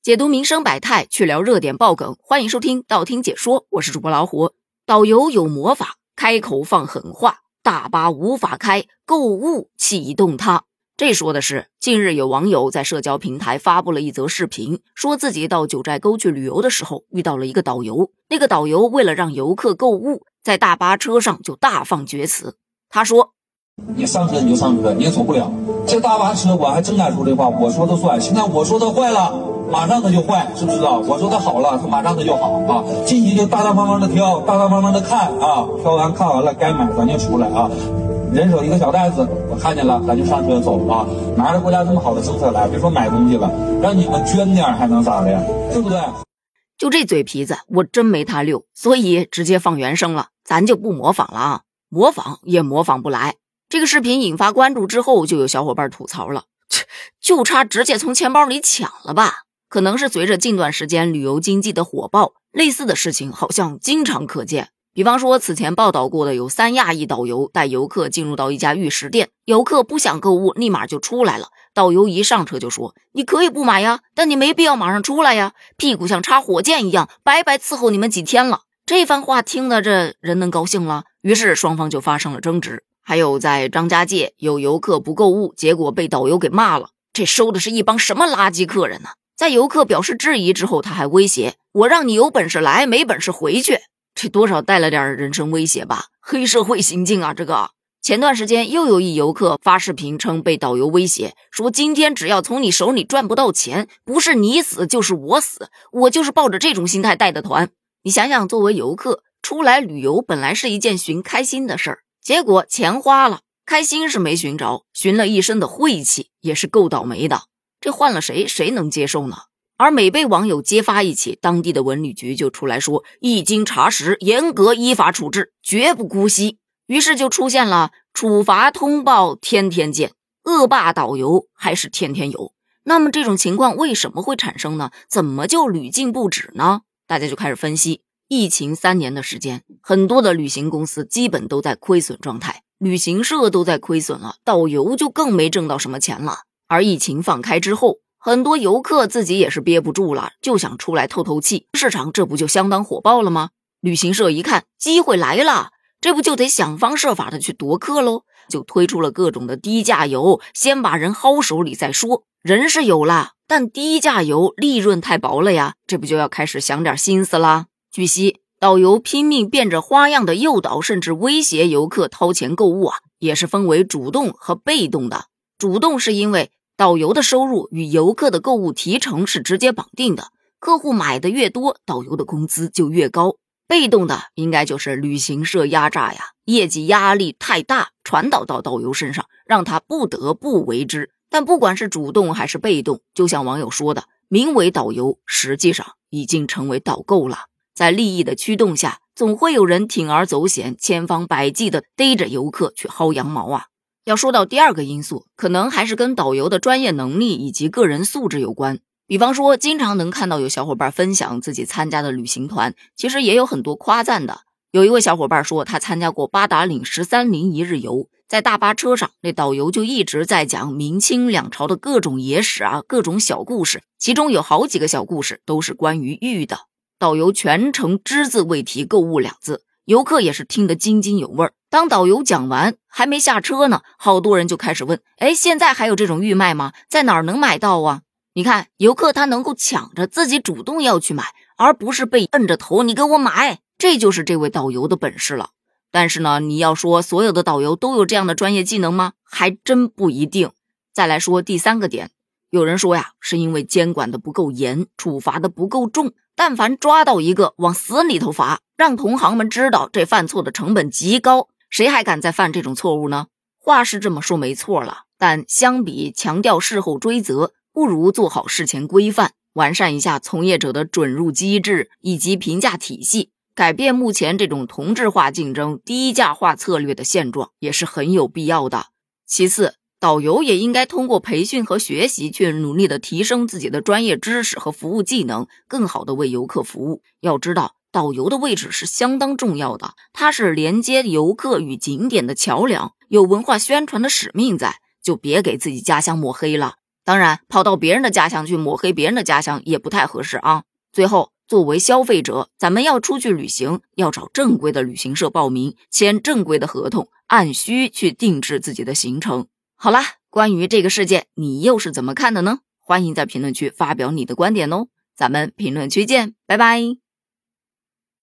解读民生百态，去聊热点爆梗，欢迎收听道听解说，我是主播老虎。导游有魔法，开口放狠话，大巴无法开，购物启动它。这说的是，近日有网友在社交平台发布了一则视频，说自己到九寨沟去旅游的时候遇到了一个导游。那个导游为了让游客购物，在大巴车上就大放厥词。他说：“你上车你就上车，你也走不了。这大巴车我还真敢说这话，我说的算。现在我说它坏了，马上它就坏，知不知道？我说它好了，它马上它就好啊。进去就大大方方的挑，大大方方的看啊，挑完看完了该买咱就出来啊。”人手一个小袋子，我看见了，咱就上车走啊！拿着国家这么好的政策来，别说买东西了，让你们捐点还能咋的呀？对不对？就这嘴皮子，我真没他溜，所以直接放原声了，咱就不模仿了啊！模仿也模仿不来。这个视频引发关注之后，就有小伙伴吐槽了，切，就差直接从钱包里抢了吧？可能是随着近段时间旅游经济的火爆，类似的事情好像经常可见。比方说，此前报道过的有三亚一导游带游客进入到一家玉石店，游客不想购物，立马就出来了。导游一上车就说：“你可以不买呀，但你没必要马上出来呀，屁股像插火箭一样，白白伺候你们几天了。”这番话听的这人能高兴了？于是双方就发生了争执。还有在张家界，有游客不购物，结果被导游给骂了。这收的是一帮什么垃圾客人呢？在游客表示质疑之后，他还威胁：“我让你有本事来，没本事回去。”这多少带了点人身威胁吧？黑社会行径啊！这个前段时间又有一游客发视频称被导游威胁，说今天只要从你手里赚不到钱，不是你死就是我死。我就是抱着这种心态带的团。你想想，作为游客出来旅游，本来是一件寻开心的事儿，结果钱花了，开心是没寻着，寻了一身的晦气，也是够倒霉的。这换了谁，谁能接受呢？而每被网友揭发一起，当地的文旅局就出来说，一经查实，严格依法处置，绝不姑息。于是就出现了处罚通报天天见，恶霸导游还是天天有。那么这种情况为什么会产生呢？怎么就屡禁不止呢？大家就开始分析，疫情三年的时间，很多的旅行公司基本都在亏损状态，旅行社都在亏损了，导游就更没挣到什么钱了。而疫情放开之后，很多游客自己也是憋不住了，就想出来透透气，市场这不就相当火爆了吗？旅行社一看机会来了，这不就得想方设法的去夺客喽？就推出了各种的低价游，先把人薅手里再说。人是有了，但低价游利润太薄了呀，这不就要开始想点心思啦？据悉，导游拼命变着花样的诱导，甚至威胁游客掏钱购物啊，也是分为主动和被动的。主动是因为。导游的收入与游客的购物提成是直接绑定的，客户买的越多，导游的工资就越高。被动的应该就是旅行社压榨呀，业绩压力太大，传导到导游身上，让他不得不为之。但不管是主动还是被动，就像网友说的，名为导游，实际上已经成为导购了。在利益的驱动下，总会有人铤而走险，千方百计的逮着游客去薅羊毛啊。要说到第二个因素，可能还是跟导游的专业能力以及个人素质有关。比方说，经常能看到有小伙伴分享自己参加的旅行团，其实也有很多夸赞的。有一位小伙伴说，他参加过八达岭十三陵一日游，在大巴车上，那导游就一直在讲明清两朝的各种野史啊，各种小故事，其中有好几个小故事都是关于玉的。导游全程只字未提购物两字。游客也是听得津津有味儿。当导游讲完，还没下车呢，好多人就开始问：“哎，现在还有这种玉卖吗？在哪儿能买到啊？”你看，游客他能够抢着自己主动要去买，而不是被摁着头你给我买，这就是这位导游的本事了。但是呢，你要说所有的导游都有这样的专业技能吗？还真不一定。再来说第三个点，有人说呀，是因为监管的不够严，处罚的不够重。但凡抓到一个，往死里头罚。让同行们知道这犯错的成本极高，谁还敢再犯这种错误呢？话是这么说没错了，但相比强调事后追责，不如做好事前规范，完善一下从业者的准入机制以及评价体系，改变目前这种同质化竞争、低价化策略的现状也是很有必要的。其次，导游也应该通过培训和学习，去努力的提升自己的专业知识和服务技能，更好的为游客服务。要知道。导游的位置是相当重要的，它是连接游客与景点的桥梁，有文化宣传的使命在，就别给自己家乡抹黑了。当然，跑到别人的家乡去抹黑别人的家乡也不太合适啊。最后，作为消费者，咱们要出去旅行，要找正规的旅行社报名，签正规的合同，按需去定制自己的行程。好啦，关于这个事件，你又是怎么看的呢？欢迎在评论区发表你的观点哦。咱们评论区见，拜拜。